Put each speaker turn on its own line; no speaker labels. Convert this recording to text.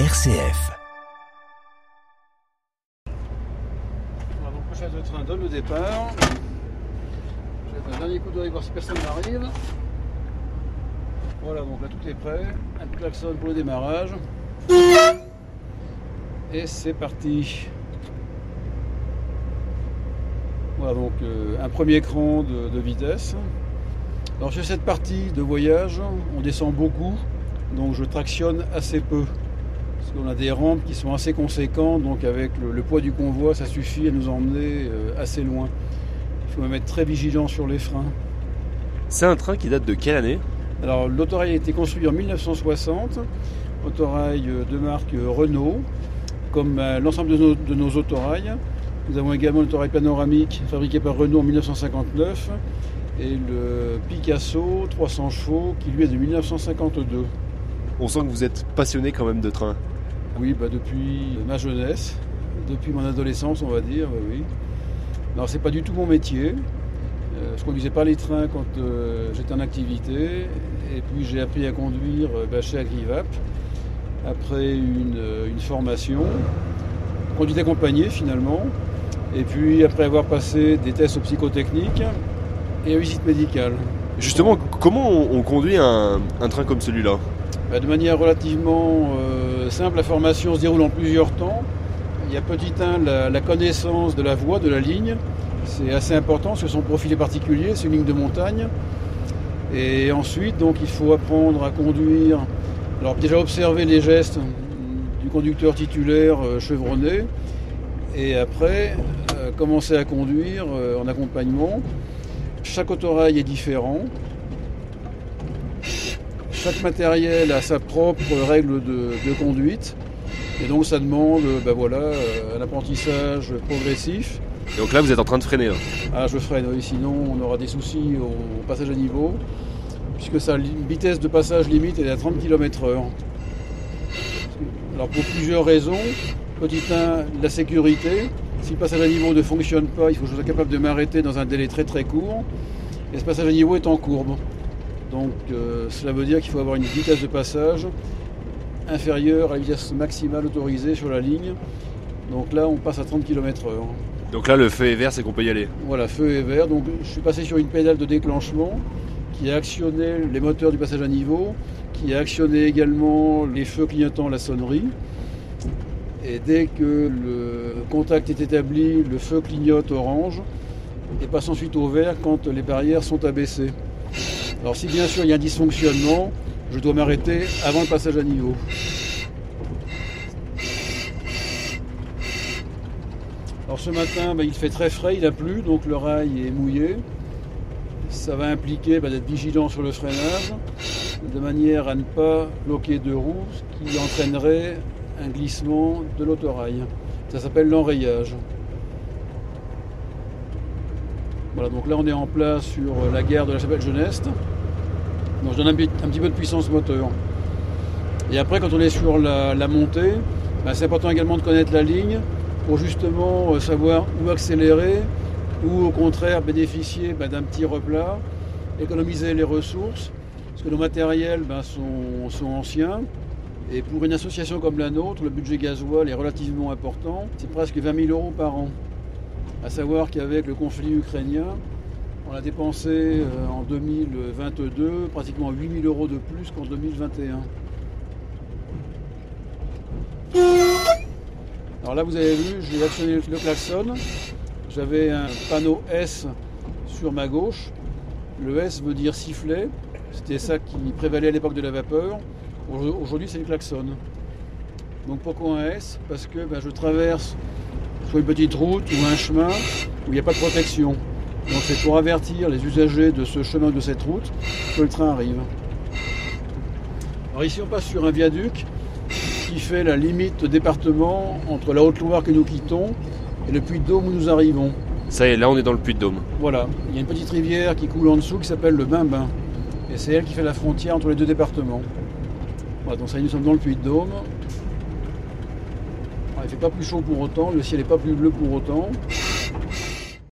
RCF.
Voilà, donc prochain de train donne le départ. Je vais faire un dernier coup d'œil voir si personne n'arrive. Voilà, donc là tout est prêt. Un klaxon pour le démarrage. Et c'est parti. Voilà donc euh, un premier cran de vitesse. Alors sur cette partie de voyage, on descend beaucoup, donc je tractionne assez peu. Parce qu'on a des rampes qui sont assez conséquentes, donc avec le, le poids du convoi, ça suffit à nous emmener euh, assez loin. Il faut même être très vigilant sur les freins.
C'est un train qui date de quelle année?
Alors l'autorail a été construit en 1960, autorail euh, de marque euh, Renault, comme l'ensemble de nos, de nos autorails. Nous avons également l'autorail panoramique fabriqué par Renault en 1959 et le Picasso 300 chevaux qui lui est de 1952.
On sent que vous êtes passionné quand même de train.
Oui, bah depuis ma jeunesse, depuis mon adolescence, on va dire, oui. Alors, c'est pas du tout mon métier. Euh, je conduisais pas les trains quand euh, j'étais en activité. Et puis, j'ai appris à conduire euh, bah, chez Agrivap après une, euh, formation. Conduite accompagnée, finalement. Et puis, après avoir passé des tests psychotechniques et une visite médicale.
Justement, comment on, on conduit un, train comme celui-là?
De manière relativement euh, simple, la formation se déroule en plusieurs temps. Il y a petit 1 la, connaissance de la voie, de la ligne. C'est assez important parce que son profil est particulier, c'est une ligne de montagne. Et ensuite, donc, il faut apprendre à conduire. Alors déjà observer les gestes du conducteur titulaire euh, chevronné. Et après, euh, commencer à conduire en accompagnement. Chaque autorail est différent. Chaque matériel a sa propre règle de, de conduite. Et donc ça demande ben voilà, euh, un apprentissage progressif.
Et Donc là, vous êtes en train de freiner. là.
Ah, je freine, oui, sinon on aura des soucis au passage à niveau, puisque sa vitesse de passage limite est à 30 km/h. Alors pour plusieurs raisons, petit 1, la sécurité. Si le passage à niveau ne fonctionne pas, il faut que je sois capable de m'arrêter dans un délai très très court. Et ce passage à niveau est en courbe. Donc euh, cela veut dire qu'il faut avoir une vitesse de passage inférieure à la vitesse maximale autorisée sur la ligne. Donc là, on passe à 30 km/h.
Donc là, le feu est vert, c'est qu'on peut y aller.
Voilà, feu est vert. Donc je suis passé sur une pédale de déclenchement qui a actionné les moteurs du passage à niveau, qui a actionné également les feux clignotant la sonnerie. Et dès que le contact est établi, le feu clignote orange et passe ensuite au vert quand les barrières sont abaissées. Alors si bien sûr il y a un dysfonctionnement, je dois m'arrêter avant le passage à niveau. Alors ce matin, bah, il fait très frais, il a plu, donc le rail est mouillé. Ça va impliquer bah, d'être vigilant sur le freinage, de manière à ne pas bloquer deux roues, ce qui entraînerait un glissement de l'autorail. Ça s'appelle l'enrayage. Voilà, donc là on est en place sur la gare de la Chapelle-Geneste. Donc je donne un, petit- un petit peu de puissance moteur. Et après, quand on est sur la, la montée, bah, c'est important également de connaître la ligne pour justement euh, savoir où accélérer ou au contraire bénéficier bah, d'un petit replat, économiser les ressources, parce que nos matériels bah, sont, sont anciens. Et pour une association comme la nôtre, le budget gasoil est relativement important. C'est presque 20 000 euros par an. À savoir qu'avec le conflit ukrainien, on a dépensé euh, en 2022 pratiquement 8 000 euros de plus qu'en 2021. Alors là, vous avez vu, j'ai actionné le klaxon. J'avais un panneau S sur ma gauche. Le S veut dire sifflet. C'était ça qui prévalait à l'époque de la vapeur. Aujourd- Aujourd'hui, c'est le klaxon. Donc pourquoi un S? Parce que ben, je traverse soit une petite route ou un chemin où il n'y a pas de protection. Donc c'est pour avertir les usagers de ce chemin ou de cette route que le train arrive. Alors ici, on passe sur un viaduc qui fait la limite département entre la Haute-Loire que nous quittons et le Puy-de-Dôme où nous arrivons.
Ça y est, là, on est dans le Puy-de-Dôme.
Voilà, il y a une petite rivière qui coule en dessous qui s'appelle le Bimbin. Et c'est elle qui fait la frontière entre les deux départements. Voilà, donc ça y est, nous sommes dans le Puy-de-Dôme. Il fait pas plus chaud pour autant, le ciel n'est pas plus bleu pour autant.